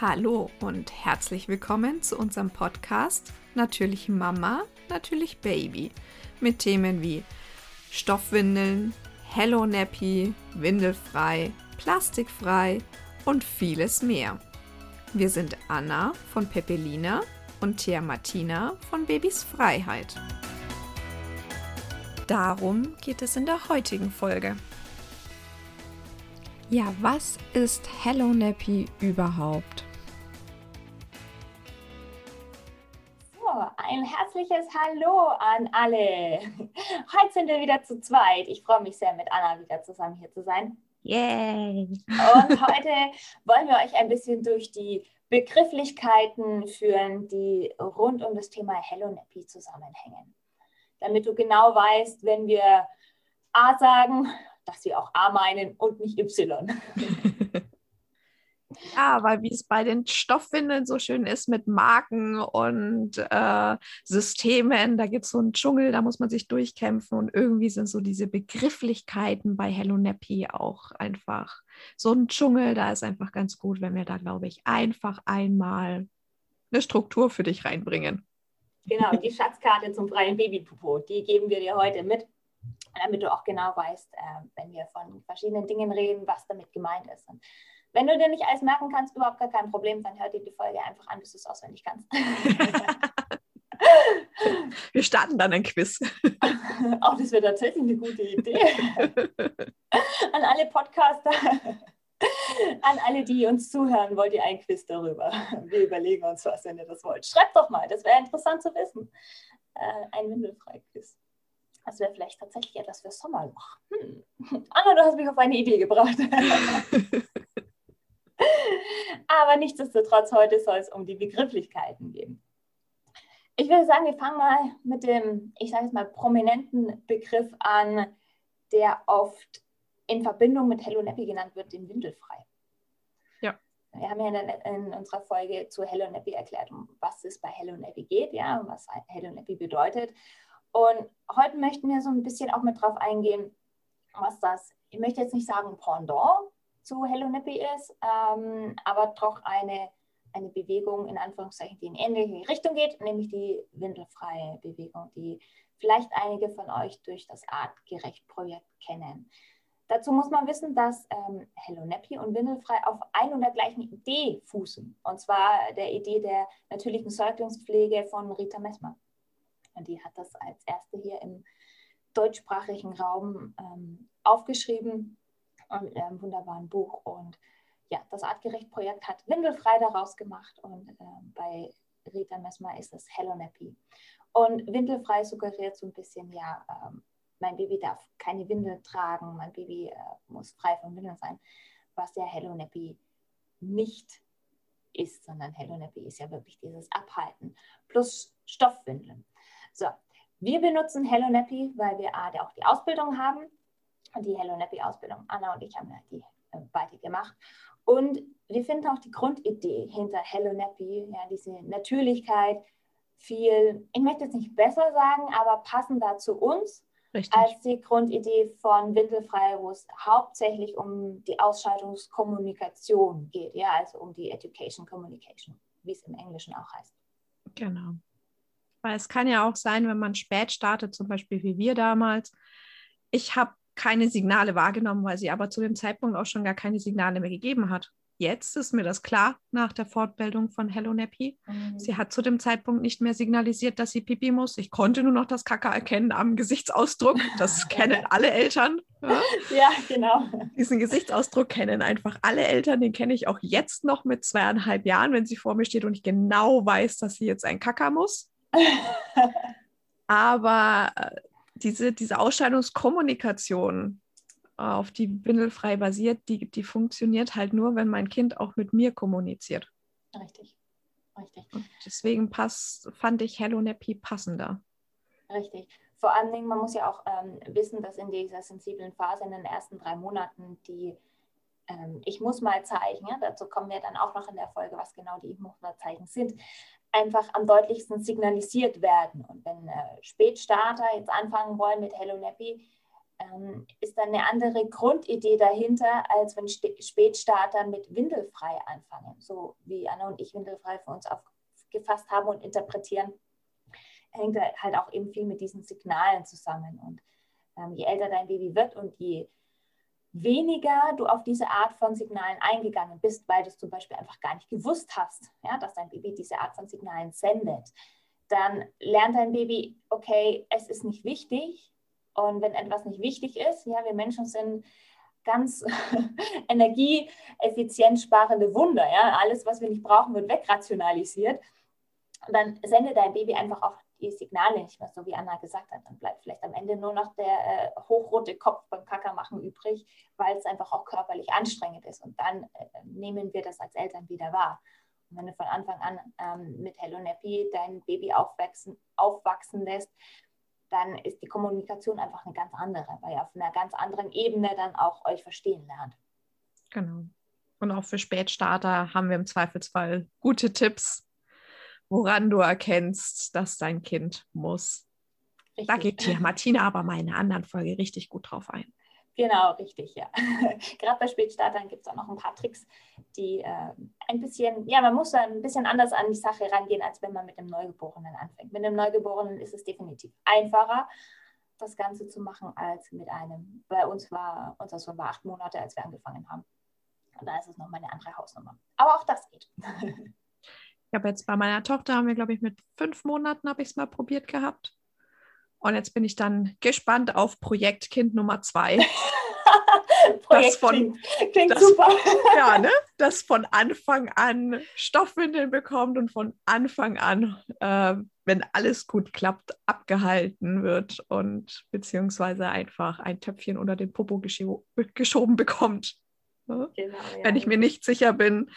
Hallo und herzlich willkommen zu unserem Podcast Natürlich Mama, natürlich Baby mit Themen wie Stoffwindeln, Hello Nappy, Windelfrei, Plastikfrei und vieles mehr. Wir sind Anna von Pepelina und Thea Martina von Babys Freiheit. Darum geht es in der heutigen Folge. Ja, was ist Hello Nappy überhaupt? Herzliches Hallo an alle. Heute sind wir wieder zu zweit. Ich freue mich sehr, mit Anna wieder zusammen hier zu sein. Yay! Und heute wollen wir euch ein bisschen durch die Begrifflichkeiten führen, die rund um das Thema Hello Nappy zusammenhängen. Damit du genau weißt, wenn wir A sagen, dass sie auch A meinen und nicht Y. Ja, weil wie es bei den Stoffwindeln so schön ist mit Marken und äh, Systemen, da gibt es so einen Dschungel, da muss man sich durchkämpfen und irgendwie sind so diese Begrifflichkeiten bei Hello Nappy auch einfach so ein Dschungel, da ist einfach ganz gut, wenn wir da, glaube ich, einfach einmal eine Struktur für dich reinbringen. Genau, die Schatzkarte zum freien Babypopo, die geben wir dir heute mit damit du auch genau weißt, äh, wenn wir von verschiedenen Dingen reden, was damit gemeint ist. Und wenn du dir nicht alles merken kannst, überhaupt gar kein Problem, dann hör dir die Folge einfach an, bis du es auswendig kannst. Wir starten dann ein Quiz. Auch das wäre tatsächlich eine gute Idee. An alle Podcaster, an alle, die uns zuhören, wollt ihr ein Quiz darüber? Wir überlegen uns was, wenn ihr das wollt. Schreibt doch mal, das wäre interessant zu wissen. Äh, ein Windelfrei-Quiz. Das wäre vielleicht tatsächlich etwas für Sommerloch. Hm. Anna, du hast mich auf eine Idee gebracht. Aber nichtsdestotrotz, heute soll es um die Begrifflichkeiten gehen. Ich würde sagen, wir fangen mal mit dem, ich sage jetzt mal, prominenten Begriff an, der oft in Verbindung mit Hello Nappy genannt wird, dem Windelfrei. Ja. Wir haben ja in, in, unserer Folge zu Hello Nappy erklärt, um was es bei Hello Nappy geht, ja, und was Hello Nappy bedeutet. Und heute möchten wir so ein bisschen auch mit drauf eingehen, was das, ich möchte jetzt nicht sagen Pendant zu Hello Nippy ist, ähm, aber doch eine, eine Bewegung in Anführungszeichen, die in ähnliche Richtung geht, nämlich die windelfreie Bewegung, die vielleicht einige von euch durch das Artgerecht-Projekt kennen. Dazu muss man wissen, dass ähm, Hello Nappy und Windelfrei auf ein und der gleichen Idee fußen. Und zwar der Idee der natürlichen Säuglingspflege von Rita Messmer. Und die hat das als erste hier im deutschsprachigen Raum ähm, aufgeschrieben und in einem wunderbaren Buch. Und ja, das Artgerecht-Projekt hat Windelfrei daraus gemacht und äh, bei Rita Messmer ist es Hello Nappy. Und Windelfrei suggeriert so ein bisschen, ja, ähm, mein Baby darf keine Windel tragen, mein Baby äh, muss frei von Windeln sein, was ja Hello Nappy nicht ist, sondern Hello Nappy ist ja wirklich dieses Abhalten plus Stoffwindeln. So, wir benutzen Hello Nappy, weil wir A, auch die Ausbildung haben. Die Hello Nappy Ausbildung, Anna und ich haben ja die äh, beide gemacht. Und wir finden auch die Grundidee hinter Hello Nappy, ja, diese Natürlichkeit, viel, ich möchte jetzt nicht besser sagen, aber passender zu uns Richtig. als die Grundidee von Windelfrei, wo es hauptsächlich um die Ausscheidungskommunikation geht, ja, also um die Education Communication, wie es im Englischen auch heißt. Genau. Weil es kann ja auch sein, wenn man spät startet, zum Beispiel wie wir damals. Ich habe keine Signale wahrgenommen, weil sie aber zu dem Zeitpunkt auch schon gar keine Signale mehr gegeben hat. Jetzt ist mir das klar nach der Fortbildung von Hello Nappy. Mhm. Sie hat zu dem Zeitpunkt nicht mehr signalisiert, dass sie pipi muss. Ich konnte nur noch das Kaka erkennen am Gesichtsausdruck. Das kennen alle Eltern. Ja? ja, genau. Diesen Gesichtsausdruck kennen einfach alle Eltern. Den kenne ich auch jetzt noch mit zweieinhalb Jahren, wenn sie vor mir steht und ich genau weiß, dass sie jetzt ein Kaka muss. Aber äh, diese, diese Ausscheidungskommunikation, äh, auf die Windelfrei basiert, die, die funktioniert halt nur, wenn mein Kind auch mit mir kommuniziert. Richtig. Richtig. Und deswegen pass, fand ich Hello Nappy passender. Richtig. Vor allen Dingen, man muss ja auch ähm, wissen, dass in dieser sensiblen Phase in den ersten drei Monaten die ähm, Ich muss mal Zeichen, ja, dazu kommen wir dann auch noch in der Folge, was genau die Ich muss mal Zeichen sind, einfach am deutlichsten signalisiert werden. Und wenn äh, Spätstarter jetzt anfangen wollen mit Hello Nappy, ähm, ist dann eine andere Grundidee dahinter, als wenn Spätstarter mit windelfrei anfangen. So wie Anna und ich windelfrei für uns aufgefasst haben und interpretieren, hängt halt auch eben viel mit diesen Signalen zusammen. Und ähm, je älter dein Baby wird und je weniger du auf diese Art von Signalen eingegangen bist, weil du es zum Beispiel einfach gar nicht gewusst hast, ja, dass dein Baby diese Art von Signalen sendet, dann lernt dein Baby, okay, es ist nicht wichtig. Und wenn etwas nicht wichtig ist, ja, wir Menschen sind ganz energieeffizient sparende Wunder. Ja? Alles, was wir nicht brauchen, wird wegrationalisiert. Und dann sendet dein Baby einfach auch die Signale nicht mehr, so wie Anna gesagt hat. Dann bleibt vielleicht am Ende nur noch der äh, hochrote Kopf beim Kackermachen übrig, weil es einfach auch körperlich anstrengend ist. Und dann äh, nehmen wir das als Eltern wieder wahr. Und wenn du von Anfang an ähm, mit Hello Nappy dein Baby aufwachsen, aufwachsen lässt, dann ist die Kommunikation einfach eine ganz andere, weil ihr auf einer ganz anderen Ebene dann auch euch verstehen lernt. Genau. Und auch für Spätstarter haben wir im Zweifelsfall gute Tipps, woran du erkennst, dass dein Kind muss. Richtig. Da geht hier Martina aber mal in einer anderen Folge richtig gut drauf ein. Genau, richtig, ja. Gerade bei Spätstartern gibt es auch noch ein paar Tricks, die äh, ein bisschen, ja, man muss da ein bisschen anders an die Sache rangehen, als wenn man mit einem Neugeborenen anfängt. Mit einem Neugeborenen ist es definitiv einfacher, das Ganze zu machen, als mit einem. Bei uns war, unser Sohn war acht Monate, als wir angefangen haben. Und da ist es nochmal eine andere Hausnummer. Aber auch das geht. Ich habe jetzt bei meiner Tochter, haben wir, glaube ich, mit fünf Monaten habe ich es mal probiert gehabt. Und jetzt bin ich dann gespannt auf Projekt Kind Nummer zwei. Projekt das von, klingt, klingt das, super. ja, ne? Das von Anfang an Stoffwindeln bekommt und von Anfang an, äh, wenn alles gut klappt, abgehalten wird und beziehungsweise einfach ein Töpfchen unter den Popo gescho geschoben bekommt. Ne? Genau, ja. Wenn ich mir nicht sicher bin,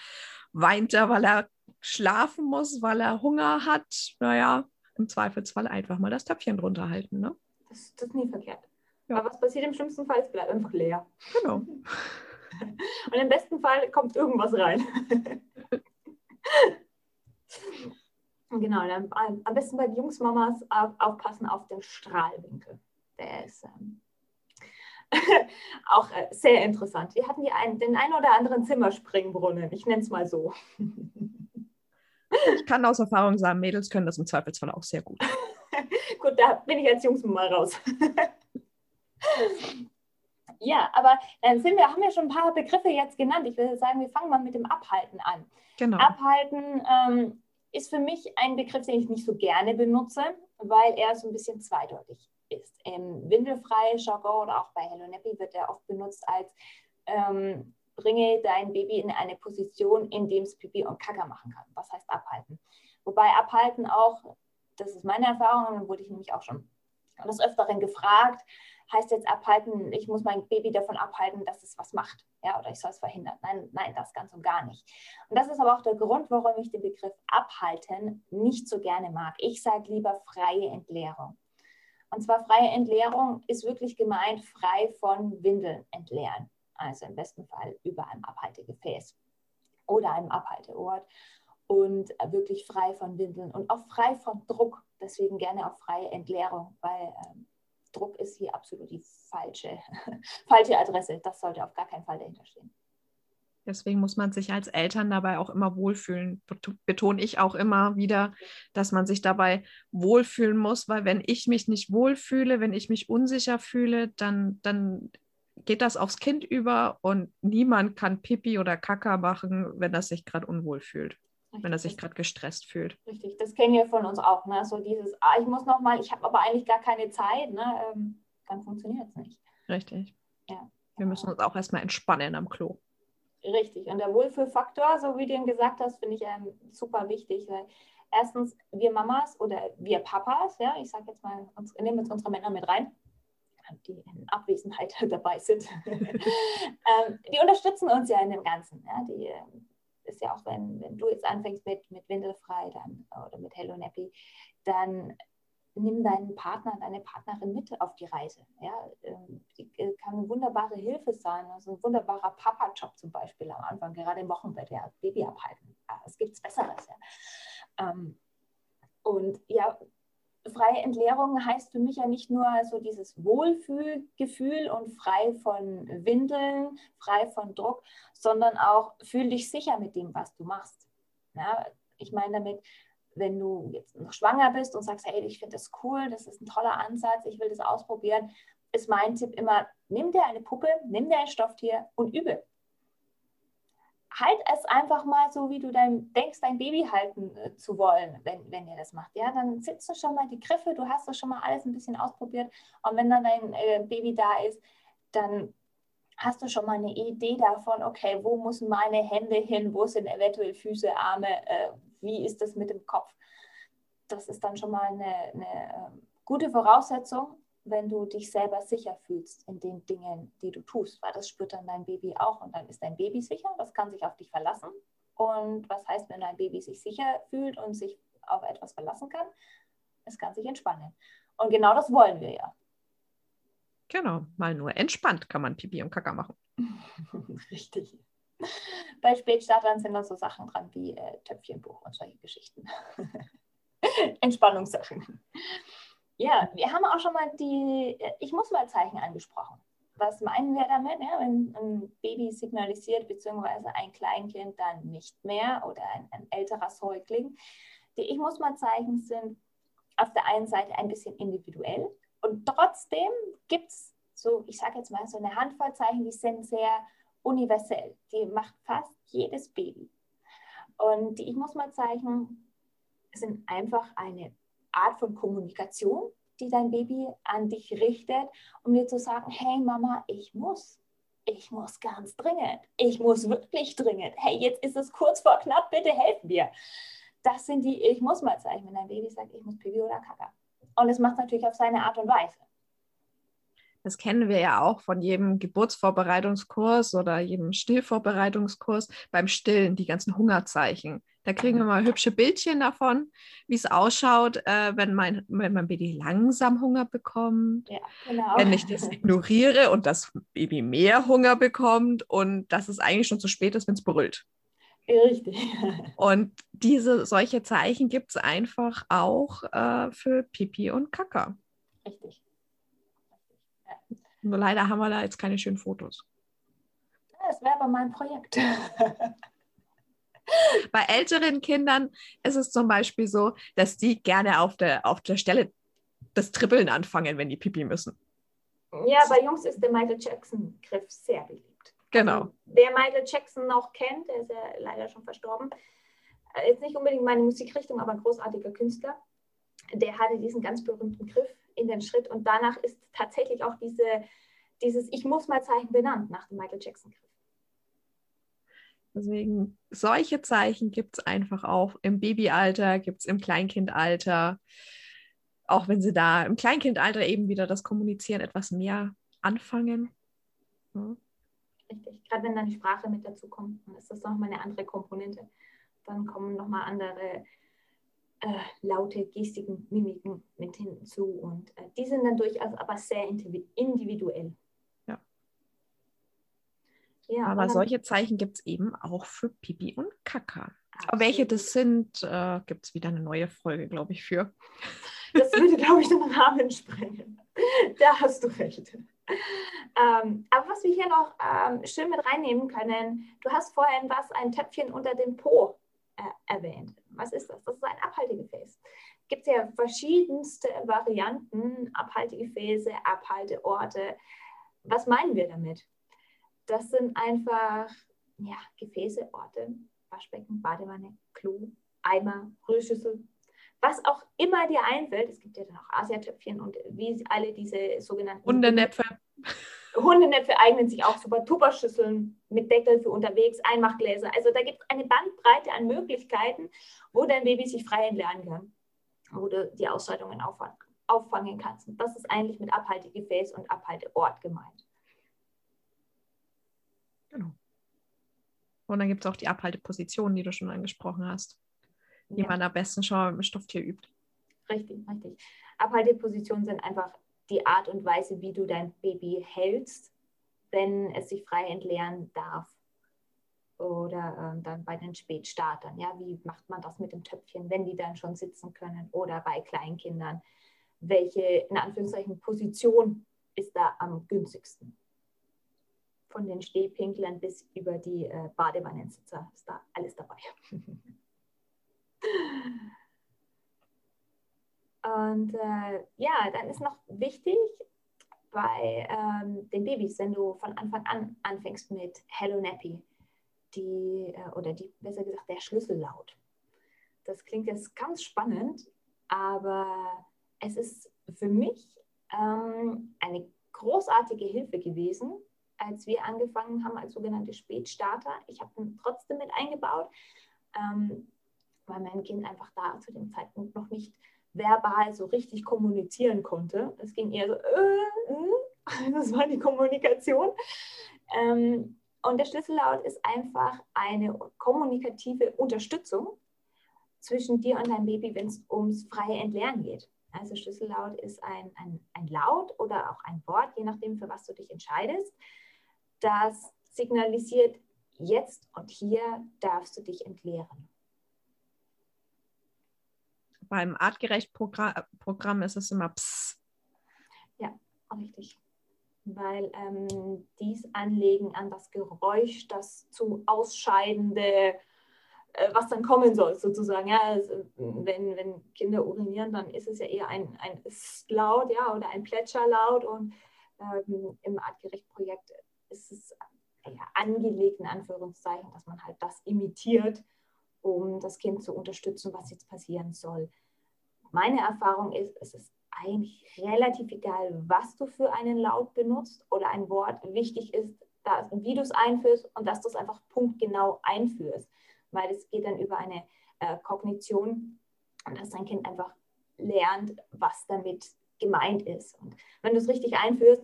weint er, weil er schlafen muss, weil er Hunger hat. Naja, im Zweifelsfall einfach mal das Töpfchen drunter halten. Ne? Das, das ist nie verkehrt. Ja. Aber was passiert im schlimmsten Fall? Es bleibt einfach leer. Genau. Und im besten Fall kommt irgendwas rein. genau, dann am besten bei den Jungsmamas aufpassen auf den Strahlwinkel. Der ist ähm, auch äh, sehr interessant. Wir hatten hier einen, den ein oder anderen Zimmerspringbrunnen, ich nenne es mal so. Ich kann aus Erfahrung sagen, Mädels können das im Zweifelsfall auch sehr gut. gut, da bin ich als Jungs mal raus. ja, aber dann sind wir, haben wir schon ein paar Begriffe jetzt genannt. Ich würde sagen, wir fangen mal mit dem Abhalten an. Genau. Abhalten ähm, ist für mich ein Begriff, den ich nicht so gerne benutze, weil er so ein bisschen zweideutig ist. Im windelfreien Jargon oder auch bei Hello Nappy wird er oft benutzt als ähm, bringe dein Baby in eine Position, in dem es Pipi und Kacker machen kann. Was heißt abhalten? Wobei abhalten auch, das ist meine Erfahrung, dann wurde ich nämlich auch schon des Öfteren gefragt, heißt jetzt abhalten, ich muss mein Baby davon abhalten, dass es was macht, ja, oder ich soll es verhindern. Nein, nein, das ganz und gar nicht. Und das ist aber auch der Grund, warum ich den Begriff abhalten nicht so gerne mag. Ich sage lieber freie Entleerung. Und zwar freie Entleerung ist wirklich gemeint, frei von Windeln entleeren also im besten Fall über einem Abhaltegefäß oder einem Abhalteort und wirklich frei von Windeln und auch frei von Druck. Deswegen gerne auch freie Entleerung, weil ähm, Druck ist hier absolut die falsche, falsche Adresse. Das sollte auf gar keinen Fall dahinter stehen. Deswegen muss man sich als Eltern dabei auch immer wohlfühlen. Betone ich auch immer wieder, dass man sich dabei wohlfühlen muss, weil wenn ich mich nicht wohlfühle, wenn ich mich unsicher fühle, dann, dann geht das aufs Kind über und niemand kann Pipi oder Kaka machen, wenn er sich gerade unwohl fühlt, Richtig. wenn er sich gerade gestresst fühlt. Richtig, das kennen wir von uns auch. Ne? So dieses, ah, ich muss noch mal, ich habe aber eigentlich gar keine Zeit, ne? Ähm, dann funktioniert es nicht. Richtig. Ja. Wir müssen uns auch erstmal entspannen am Klo. Richtig. Und der Wohlfühlfaktor, so wie du ihn gesagt hast, finde ich ähm, super wichtig, weil erstens wir Mamas oder wir Papas, ja, ich sage jetzt mal, uns, nehmen jetzt unsere Männer mit rein, die in Abwesenheit dabei sind, ähm, die unterstützen uns ja in dem Ganzen. Ja? Die ähm, ist ja auch, wenn, wenn du jetzt anfängst mit, mit Windelfrei dann, oder mit Hello Nappy, dann nimm deinen Partner, deine Partnerin mit auf die Reise. Ja? Ähm, die äh, kann eine wunderbare Hilfe sein, also ein wunderbarer Papa-Job zum Beispiel am Anfang, gerade im Wochenbett, ja, Baby abhalten. Ja, es gibt Besseres. Ja. und ja, freie Entleerung heißt für mich ja nicht nur so dieses Wohlfühlgefühl und frei von Windeln, frei von Druck, sondern auch fühl dich sicher mit dem, was du machst. Ja, ich meine damit, wenn du jetzt noch schwanger bist und sagst, hey, ich finde das cool, das ist ein toller Ansatz, ich will das ausprobieren, ist mein Tipp immer, nimm dir eine Puppe, nimm dir ein Stofftier und übe halt es einfach mal so, wie du dein, denkst, dein Baby halten äh, zu wollen, wenn, wenn ihr das macht. Ja, dann sitzt du schon mal die Griffe, du hast das schon mal alles ein bisschen ausprobiert. Und wenn dann dein äh, Baby da ist, dann hast du schon mal eine Idee davon, okay, wo müssen meine Hände hin, wo sind eventuell Füße, Arme, äh, wie ist das mit dem Kopf? Das ist dann schon mal eine, eine äh, gute Voraussetzung, wenn du dich selber sicher fühlst in den Dingen, die du tust, weil das spürt dann dein Baby auch und dann ist dein Baby sicher, das kann sich auf dich verlassen. Und was heißt, wenn dein Baby sich sicher fühlt und sich auf etwas verlassen kann? Es kann sich entspannen. Und genau das wollen wir ja. Genau, mal nur entspannt kann man Pipi und Kaka machen. Richtig. Bei Spätstartern sind dann so Sachen dran wie äh, Töpfchenbuch und solche Geschichten. Entspannungssachen. Ja, wir haben auch schon mal die äh, Ich muss mal Zeichen angesprochen. Was meinen wir damit, ja, wenn ein Baby signalisiert, beziehungsweise ein Kleinkind dann nicht mehr oder ein, ein älterer Säugling? Die Ich muss mal Zeichen sind auf der einen Seite ein bisschen individuell und trotzdem gibt es so, ich sage jetzt mal, so eine Handvoll Zeichen, die sind sehr universell. Die macht fast jedes Baby. Und die Ich muss mal Zeichen sind einfach eine Art von Kommunikation, die dein Baby an dich richtet, um dir zu sagen, hey Mama, ich muss. Ich muss ganz dringend. Ich muss wirklich dringend. Hey, jetzt ist es kurz vor knapp, bitte helf mir. Das sind die Ich muss mal Zeichen, wenn dein Baby sagt, ich muss Pipi oder Kaka. Und es macht natürlich auf seine Art und Weise. Das kennen wir ja auch von jedem Geburtsvorbereitungskurs oder jedem Stillvorbereitungskurs beim Stillen, die ganzen Hungerzeichen. Da kriegen wir mal hübsche Bildchen davon, wie es ausschaut, äh, wenn, mein, wenn mein Baby langsam Hunger bekommt. Ja, genau. Wenn ich das ignoriere und das Baby mehr Hunger bekommt und dass es eigentlich schon zu spät ist, wenn es brüllt. Richtig. Und diese solche Zeichen gibt es einfach auch äh, für Pipi und Kaka. Richtig. Ja. Nur leider haben wir da jetzt keine schönen Fotos. Das wäre aber mein Projekt. Bei älteren Kindern ist es zum Beispiel so, dass die gerne auf der, auf der Stelle das Trippeln anfangen, wenn die Pipi müssen. Ja, bei Jungs ist der Michael Jackson-Griff sehr beliebt. Genau. Also, wer Michael Jackson noch kennt, der ist ja leider schon verstorben, äh, jetzt nicht unbedingt meine Musikrichtung, aber ein großartiger Künstler, der hatte diesen ganz berühmten Griff in den Schritt und danach ist tatsächlich auch diese, dieses Ich muss mal Zeichen benannt nach dem Michael Jackson-Griff. Deswegen, solche Zeichen gibt es einfach auch im Babyalter, gibt es im Kleinkindalter. Auch wenn sie da im Kleinkindalter eben wieder das Kommunizieren etwas mehr anfangen. Ja. Richtig, gerade wenn dann die Sprache mit dazu kommt, dann ist das nochmal eine andere Komponente. Dann kommen nochmal andere äh, laute Gestiken, Mimiken mit hinzu. Und äh, die sind dann durchaus aber sehr individuell. Ja, Aber solche Zeichen gibt es eben auch für Pipi und Kaka. Aber welche das sind, äh, gibt es wieder eine neue Folge, glaube ich, für. Das würde, glaube ich, den Rahmen sprengen. Da hast du recht. Ähm, aber was wir hier noch ähm, schön mit reinnehmen können, du hast vorhin was, ein Töpfchen unter dem Po äh, erwähnt. Was ist das? Das ist ein Abhaltegefäß. Gibt es ja verschiedenste Varianten, Abhaltegefäße, Abhalteorte. Was meinen wir damit? Das sind einfach ja, Gefäße, Orte, Waschbecken, Badewanne, Klo, Eimer, Rührschüssel, was auch immer dir einfällt. Es gibt ja dann auch Asiatöpfchen und wie alle diese sogenannten Hundenäpfe. Hundenäpfe eignen sich auch super. Tupperschüsseln mit Deckel für unterwegs, Einmachgläser. Also da gibt es eine Bandbreite an Möglichkeiten, wo dein Baby sich frei entlernen kann, wo du die Ausscheidungen auffangen kannst. Und das ist eigentlich mit Abhaltegefäß und Abhalteort gemeint. Und dann gibt es auch die Abhaltepositionen, die du schon angesprochen hast, die ja. man am besten schon mit dem Stofftier übt. Richtig, richtig. Abhaltepositionen sind einfach die Art und Weise, wie du dein Baby hältst, wenn es sich frei entleeren darf. Oder äh, dann bei den Spätstartern. Ja, wie macht man das mit dem Töpfchen, wenn die dann schon sitzen können? Oder bei Kleinkindern, welche in Anführungszeichen Position ist da am günstigsten. Von den Stehpinklern bis über die äh, Badewannensitzer ist da alles dabei. Und äh, ja, dann ist noch wichtig bei ähm, den Babys, wenn du von Anfang an anfängst mit Hello Nappy, die, äh, oder die, besser gesagt, der Schlüssellaut. Das klingt jetzt ganz spannend, aber es ist für mich ähm, eine großartige Hilfe gewesen, als wir angefangen haben als sogenannte Spätstarter. Ich habe ihn trotzdem mit eingebaut, ähm, weil mein Kind einfach da zu dem Zeitpunkt noch nicht verbal so richtig kommunizieren konnte. Es ging eher so, äh, äh, das war die Kommunikation. Ähm, und der Schlüssellaut ist einfach eine kommunikative Unterstützung zwischen dir und deinem Baby, wenn es ums freie Entlernen geht. Also Schlüssellaut ist ein, ein, ein Laut oder auch ein Wort, je nachdem, für was du dich entscheidest, das signalisiert, jetzt und hier darfst du dich entleeren. Beim Artgerecht-Programm ist es immer Ps. Ja, richtig. Weil ähm, dies Anlegen an das Geräusch, das zu ausscheidende äh, was dann kommen soll, sozusagen. Ja, also, wenn, wenn Kinder urinieren, dann ist es ja eher ein, ein Laut ja, oder ein Plätscherlaut. Und ähm, im Artgerecht-Projekt ist es ja, angelegt, in Anführungszeichen, dass man halt das imitiert, um das Kind zu unterstützen, was jetzt passieren soll. Meine Erfahrung ist, es ist eigentlich relativ egal, was du für einen Laut benutzt oder ein Wort. Wichtig ist, dass, wie du es einführst und dass du es einfach punktgenau einführst weil es geht dann über eine äh, Kognition dass dein Kind einfach lernt, was damit gemeint ist. Und wenn du es richtig einführst,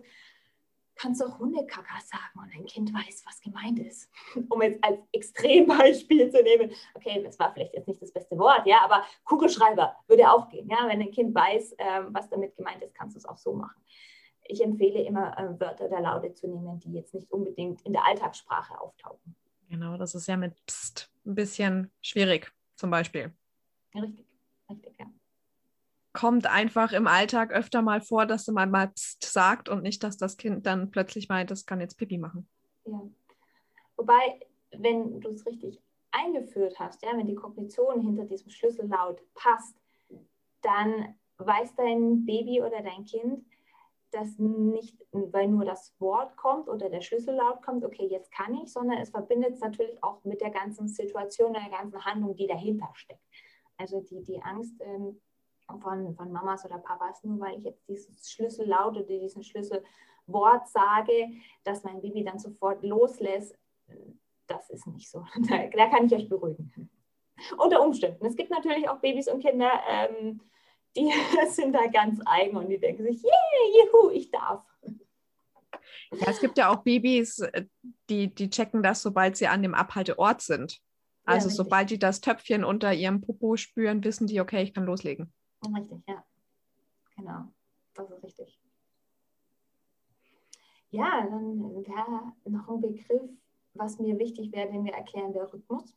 kannst auch Hundekacker sagen und dein Kind weiß, was gemeint ist. Um jetzt als Extrembeispiel zu nehmen, okay, das war vielleicht jetzt nicht das beste Wort, ja, aber Kugelschreiber würde auch gehen. Ja? Wenn dein Kind weiß, ähm, was damit gemeint ist, kannst du es auch so machen. Ich empfehle immer, äh, Wörter der Laute zu nehmen, die jetzt nicht unbedingt in der Alltagssprache auftauchen. Genau, das ist ja mit Psst ein bisschen schwierig, zum Beispiel. Richtig, richtig, ja. Kommt einfach im Alltag öfter mal vor, dass man mal Psst sagt und nicht, dass das Kind dann plötzlich meint, das kann jetzt Pipi machen. Ja. Wobei, wenn du es richtig eingeführt hast, ja, wenn die Kognition hinter diesem Schlüssellaut passt, dann weiß dein Baby oder dein Kind, dass nicht, weil nur das Wort kommt oder der Schlüssellaut kommt, okay, jetzt kann ich, sondern es verbindet es natürlich auch mit der ganzen Situation, der ganzen Handlung, die dahinter steckt. Also die, die Angst ähm, von, von Mamas oder Papas, nur weil ich jetzt dieses Schlüssellaut oder diesen Schlüsselwort sage, dass mein Baby dann sofort loslässt, das ist nicht so. Da, da kann ich euch beruhigen. Unter Umständen. Es gibt natürlich auch Babys und Kinder, ähm, die sind da ganz eigen und die denken sich, yeah, juhu, ich darf. Ja, es gibt ja auch Babys, äh, die, die checken das, sobald sie an dem Abhalteort sind. Also ja, sobald die das Töpfchen unter ihrem Popo spüren, wissen die, okay, ich kann loslegen. Richtig, ja. Genau, das ist richtig. Ja, dann wäre noch ein Begriff, was mir wichtig wäre, den wir erklären, der Rhythmus.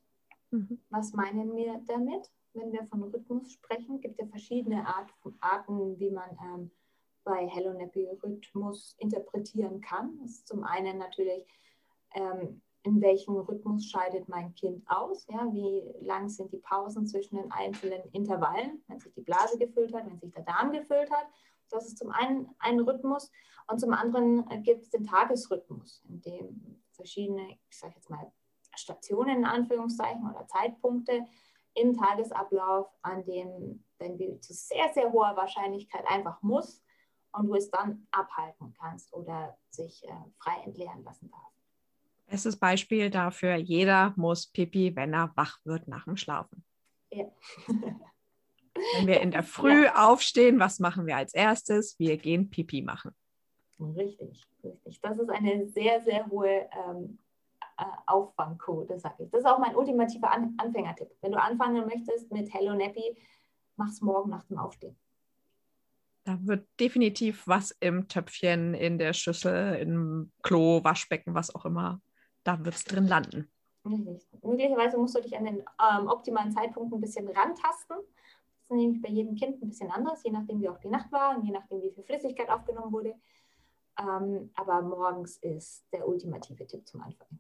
Mhm. Was meinen wir damit? wenn wir von Rhythmus sprechen, gibt es ja verschiedene Art, Arten, wie man ähm, bei Hello Nappy Rhythmus interpretieren kann. Das ist zum einen natürlich, ähm, in welchem Rhythmus scheidet mein Kind aus? Ja, wie lang sind die Pausen zwischen den einzelnen Intervallen, wenn sich die Blase gefüllt hat, wenn sich der Darm gefüllt hat? Das ist zum einen ein Rhythmus und zum anderen äh, gibt es den Tagesrhythmus, in dem verschiedene, ich sage jetzt mal, Stationen in Anführungszeichen oder Zeitpunkte im Tagesablauf, an dem dein Baby zu sehr, sehr hoher Wahrscheinlichkeit einfach muss und du es dann abhalten kannst oder sich äh, frei entleeren lassen darf. Bestes Beispiel dafür, jeder muss Pipi, wenn er wach wird nach dem Schlafen. Ja. wenn wir in der Früh ja. aufstehen, was machen wir als erstes? Wir gehen Pipi machen. Richtig, richtig. Das ist eine sehr, sehr hohe ähm, äh, Auffangquote, sage ich. Das ist auch mein ultimativer An Anfängertipp. Wenn du anfangen möchtest mit Hello Nappy, mach's morgen nach dem Aufstehen. Da wird definitiv was im Töpfchen, in der Schüssel, im Klo, Waschbecken, was auch immer, da wird es drin landen. Möglicherweise musst du dich an den ähm, optimalen Zeitpunkt ein bisschen rantasten. ist nämlich bei jedem Kind ein bisschen anders, je nachdem, wie auch die Nacht war und je nachdem, wie viel Flüssigkeit aufgenommen wurde. Ähm, aber morgens ist der ultimative Tipp zum Anfang.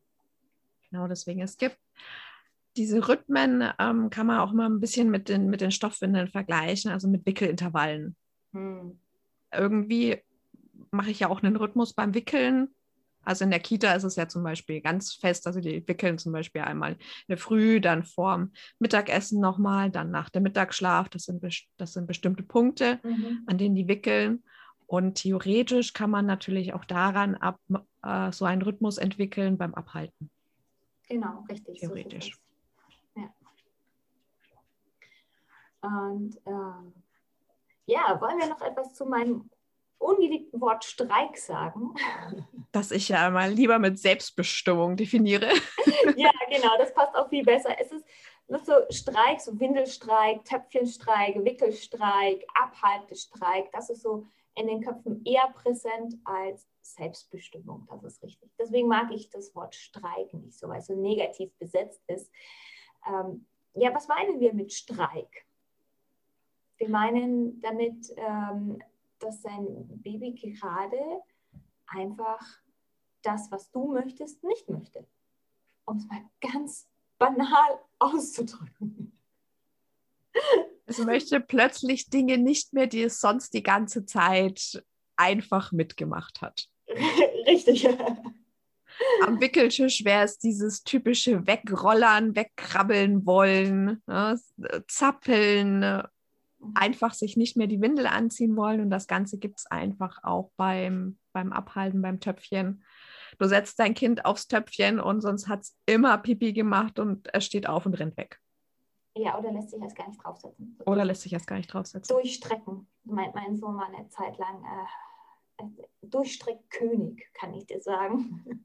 Genau, deswegen es gibt diese Rhythmen, ähm, kann man auch mal ein bisschen mit den, mit den Stoffwindeln vergleichen, also mit Wickelintervallen. Hm. Irgendwie mache ich ja auch einen Rhythmus beim Wickeln. Also in der Kita ist es ja zum Beispiel ganz fest, also die wickeln zum Beispiel einmal in der Früh, dann vorm Mittagessen nochmal, dann nach dem Mittagsschlaf. Das sind, das sind bestimmte Punkte, mhm. an denen die wickeln. Und theoretisch kann man natürlich auch daran ab, äh, so einen Rhythmus entwickeln beim Abhalten. Genau, richtig. Theoretisch. So ja. Und äh, ja, wollen wir noch etwas zu meinem ungeliebten Wort Streik sagen? Das ich ja mal lieber mit Selbstbestimmung definiere. ja, genau, das passt auch viel besser. Es ist so Streik, so Windelstreik, Töpfchenstreik, Wickelstreik, Abhaltestreik. Das ist so in den Köpfen eher präsent als Selbstbestimmung. Das ist richtig. Deswegen mag ich das Wort Streik nicht so, weil es so negativ besetzt ist. Ähm, ja, was meinen wir mit Streik? Wir meinen damit, ähm, dass sein Baby gerade einfach das, was du möchtest, nicht möchte. Um es mal ganz banal auszudrücken. Es möchte plötzlich Dinge nicht mehr, die es sonst die ganze Zeit einfach mitgemacht hat. Richtig. Am Wickeltisch wäre es dieses typische Wegrollern, Wegkrabbeln wollen, ne? zappeln, einfach sich nicht mehr die Windel anziehen wollen. Und das Ganze gibt es einfach auch beim, beim Abhalten, beim Töpfchen. Du setzt dein Kind aufs Töpfchen und sonst hat es immer Pipi gemacht und es steht auf und rennt weg. Ja, oder lässt sich erst gar nicht draufsetzen. Oder lässt sich erst gar nicht draufsetzen. Durchstrecken. Mein, mein Sohn war eine Zeit lang äh, Durchstreckkönig, kann ich dir sagen.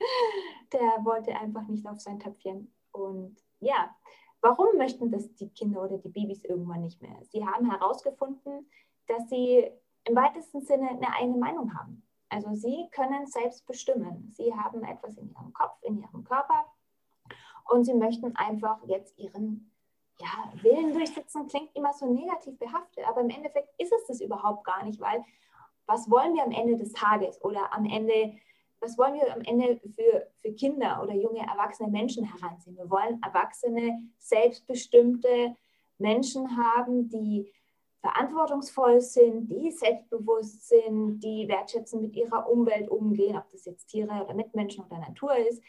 Der wollte einfach nicht auf sein Töpfchen. Und ja, Warum möchten das die Kinder oder die Babys irgendwann nicht mehr? Sie haben herausgefunden, dass sie im weitesten Sinne eine eigene Meinung haben. Also sie können selbst bestimmen. Sie haben etwas in ihrem Kopf, in ihrem Körper und sie möchten einfach jetzt ihren ja, Willen durchsetzen. Klingt immer so negativ behaftet, aber im Endeffekt ist es das überhaupt gar nicht, weil was wollen wir am Ende des Tages oder am Ende was wollen wir am Ende für, für Kinder oder junge erwachsene Menschen heranziehen? Wir wollen erwachsene, selbstbestimmte Menschen haben, die verantwortungsvoll sind, die selbstbewusst sind, die wertschätzen mit ihrer Umwelt umgehen, ob das jetzt Tiere oder Mitmenschen oder Natur ist.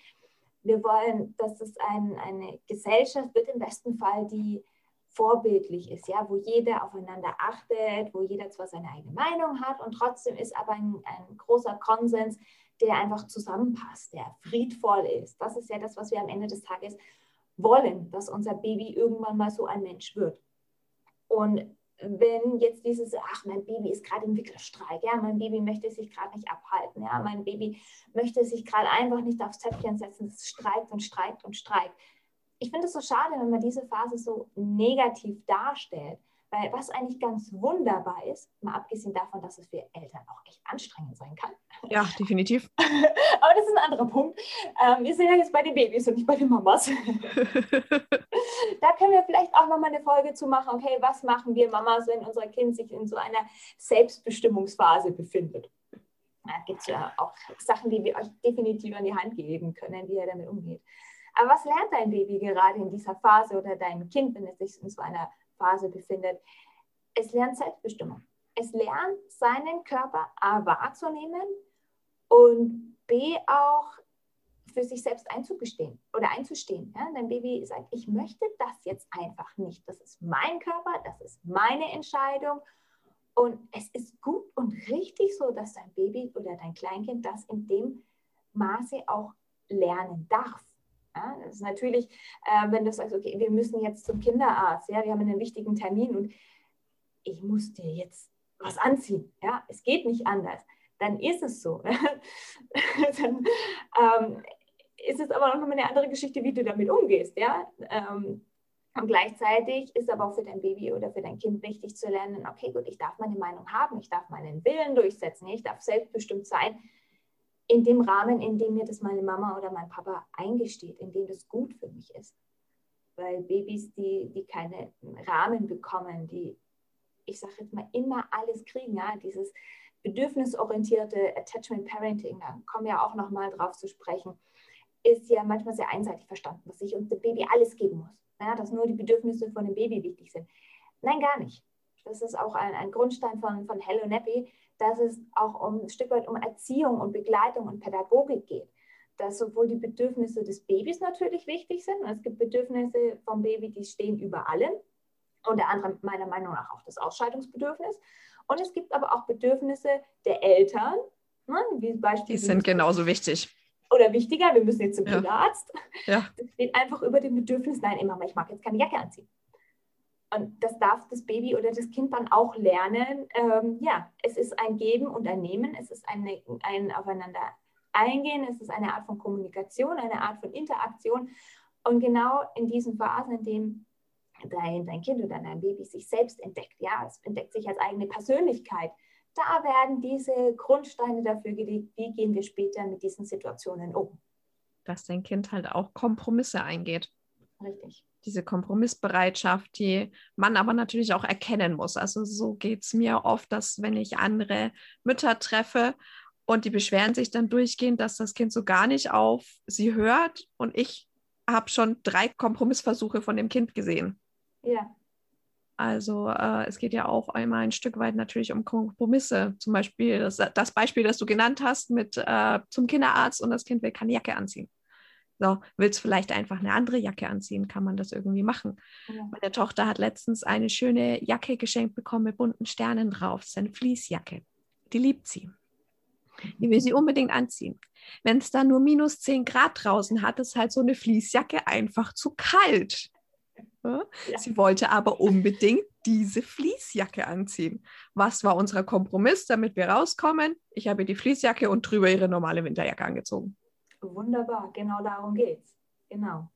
Wir wollen, dass es ein, eine Gesellschaft wird, im besten Fall, die vorbildlich ist, ja, wo jeder aufeinander achtet, wo jeder zwar seine eigene Meinung hat und trotzdem ist aber ein, ein großer Konsens, der einfach zusammenpasst, der friedvoll ist. Das ist ja das, was wir am Ende des Tages wollen, dass unser Baby irgendwann mal so ein Mensch wird. Und wenn jetzt dieses, ach, mein Baby ist gerade im Wickelstreik, ja, mein Baby möchte sich gerade nicht abhalten, ja, mein Baby möchte sich gerade einfach nicht aufs Töpfchen setzen, es streikt und streikt und streikt. Ich finde es so schade, wenn man diese Phase so negativ darstellt. Weil was eigentlich ganz wunderbar ist, mal abgesehen davon, dass es für Eltern auch echt anstrengend sein kann. Ja, definitiv. Aber das ist ein anderer Punkt. Ähm, wir sind ja jetzt bei den Babys und nicht bei den Mamas. da können wir vielleicht auch nochmal eine Folge zu machen, okay, was machen wir Mamas, wenn unser Kind sich in so einer Selbstbestimmungsphase befindet. Da gibt es ja auch Sachen, die wir euch definitiv an die Hand geben können, wie ihr damit umgeht. Aber was lernt dein Baby gerade in dieser Phase oder dein Kind, wenn es sich in so einer Phase befindet. Es lernt Selbstbestimmung. Es lernt, seinen Körper A wahrzunehmen und B auch für sich selbst einzugestehen oder einzustehen. Ja? Dein Baby sagt, ich möchte das jetzt einfach nicht. Das ist mein Körper, das ist meine Entscheidung. Und es ist gut und richtig so, dass dein Baby oder dein Kleinkind das in dem Maße auch lernen darf. Ja, das ist natürlich, äh, wenn du sagst, okay, wir müssen jetzt zum Kinderarzt, ja, wir haben einen wichtigen Termin und ich muss dir jetzt was anziehen, ja, es geht nicht anders, dann ist es so. dann ähm, ist es aber noch mal eine andere Geschichte, wie du damit umgehst, ja. Ähm, und gleichzeitig ist aber auch für dein Baby oder für dein Kind wichtig zu lernen, okay, gut, ich darf meine Meinung haben, ich darf meinen Willen durchsetzen, ich darf selbstbestimmt sein in dem Rahmen, in dem mir das meine Mama oder mein Papa eingesteht, in dem das gut für mich ist. weil Babys, die, die keine Rahmen bekommen, die, ich sage jetzt mal, immer alles kriegen, ja, dieses bedürfnisorientierte Attachment Parenting, da kommen wir auch nochmal drauf zu sprechen, ist ja manchmal sehr einseitig verstanden, dass ich uns dem Baby alles geben muss, ja, dass nur die Bedürfnisse von dem Baby wichtig sind. Nein, gar nicht. Das ist auch ein, ein Grundstein von, von Hello Nappy, dass es auch um, ein Stück weit um Erziehung und Begleitung und Pädagogik geht. Dass sowohl die Bedürfnisse des Babys natürlich wichtig sind. Es gibt Bedürfnisse vom Baby, die stehen über allen. Unter anderem meiner Meinung nach auch das Ausscheidungsbedürfnis. Und es gibt aber auch Bedürfnisse der Eltern, ne, wie. Die sind genauso wichtig. Oder wichtiger, wir müssen jetzt zum. Kinderarzt. Ja. Das steht einfach über dem Bedürfnis, nein, immer mal, ich mag jetzt keine Jacke anziehen. Und das darf das Baby oder das Kind dann auch lernen. Ähm, ja, es ist ein Geben und ein Nehmen, es ist eine, ein Aufeinander eingehen, es ist eine Art von Kommunikation, eine Art von Interaktion. Und genau in diesen Phasen, in denen dein, dein Kind oder dein Baby sich selbst entdeckt, ja, es entdeckt sich als eigene Persönlichkeit, da werden diese Grundsteine dafür gelegt, wie gehen wir später mit diesen Situationen um. Dass dein Kind halt auch Kompromisse eingeht. Richtig. Diese Kompromissbereitschaft, die man aber natürlich auch erkennen muss. Also so geht es mir oft, dass wenn ich andere Mütter treffe und die beschweren sich dann durchgehend, dass das Kind so gar nicht auf sie hört und ich habe schon drei Kompromissversuche von dem Kind gesehen. Ja, Also äh, es geht ja auch einmal ein Stück weit natürlich um Kompromisse. Zum Beispiel das, das Beispiel, das du genannt hast mit äh, zum Kinderarzt und das Kind will keine Jacke anziehen. So, willst vielleicht einfach eine andere Jacke anziehen, kann man das irgendwie machen. ja. Meine Tochter hat letztens eine schöne Jacke geschenkt bekommen mit bunten Sternen drauf. Das ist eine Fließjacke. Die liebt sie. Die will sie unbedingt anziehen. Wenn es da nur minus 10 Grad draußen hat, ist halt so eine Fließjacke einfach zu kalt. Ja? Ja. Sie wollte aber unbedingt diese Fließjacke anziehen. Was war unser Kompromiss, damit wir rauskommen? Ich habe die Fließjacke und drüber ihre normale Winterjacke angezogen. Wunderbar, genau darum geht's. Genau.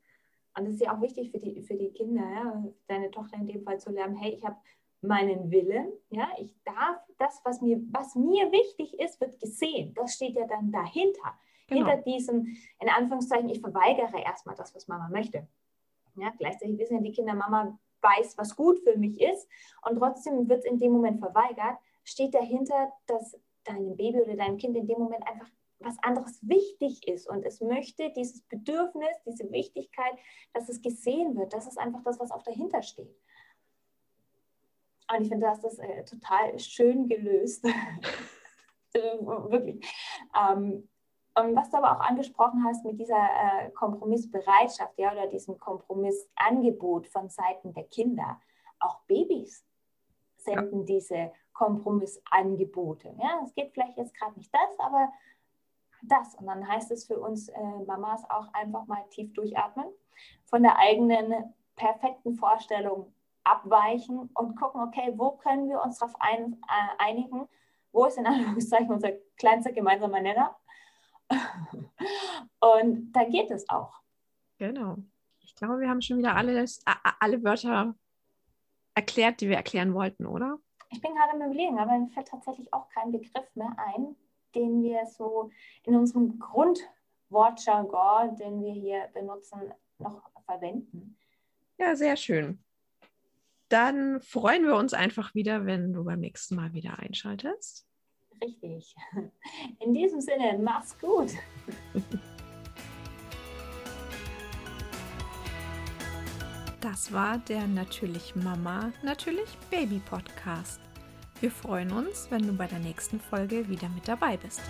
Und das ist ja auch wichtig für die, für die Kinder, ja, deine Tochter in dem Fall zu lernen, hey, ich habe meinen Willen, ja, ich darf das, was mir, was mir wichtig ist, wird gesehen. Das steht ja dann dahinter. Genau. Hinter diesem, in Anführungszeichen, ich verweigere erstmal das, was Mama möchte. Ja, gleichzeitig wissen ja die Kinder, Mama weiß, was gut für mich ist und trotzdem wird es in dem Moment verweigert, steht dahinter, dass deinem Baby oder deinem Kind in dem Moment einfach was anderes wichtig ist und es möchte dieses Bedürfnis, diese Wichtigkeit, dass es gesehen wird. Das ist einfach das, was auch dahinter steht. Und ich finde, du hast das äh, total schön gelöst. Äh, Wirklich. Ähm, und was du aber auch angesprochen hast mit dieser äh, Kompromissbereitschaft, ja, oder diesem Kompromissangebot von Seiten der Kinder, auch Babys senden diese Kompromissangebote. Ja, es geht vielleicht jetzt gerade nicht das, aber das. Und dann heißt es für uns äh, Mamas auch einfach mal tief durchatmen, von der eigenen perfekten Vorstellung abweichen und gucken, okay, wo können wir uns darauf ein, äh, einigen? Wo ist in Anführungszeichen unser kleinster gemeinsamer Nenner? und da geht es auch. Genau. Ich glaube, wir haben schon wieder alles, alle Wörter erklärt, die wir erklären wollten, oder? Ich bin gerade im Überlegen, aber mir fällt tatsächlich auch kein Begriff mehr ein, den wir so in unserem Grundwortjargon, den wir hier benutzen, noch verwenden. Ja, sehr schön. Dann freuen wir uns einfach wieder, wenn du beim nächsten Mal wieder einschaltest. Richtig. In diesem Sinne, mach's gut. Das war der Natürlich Mama, Natürlich Baby Podcast. Wir freuen uns, wenn du bei der nächsten Folge wieder mit dabei bist.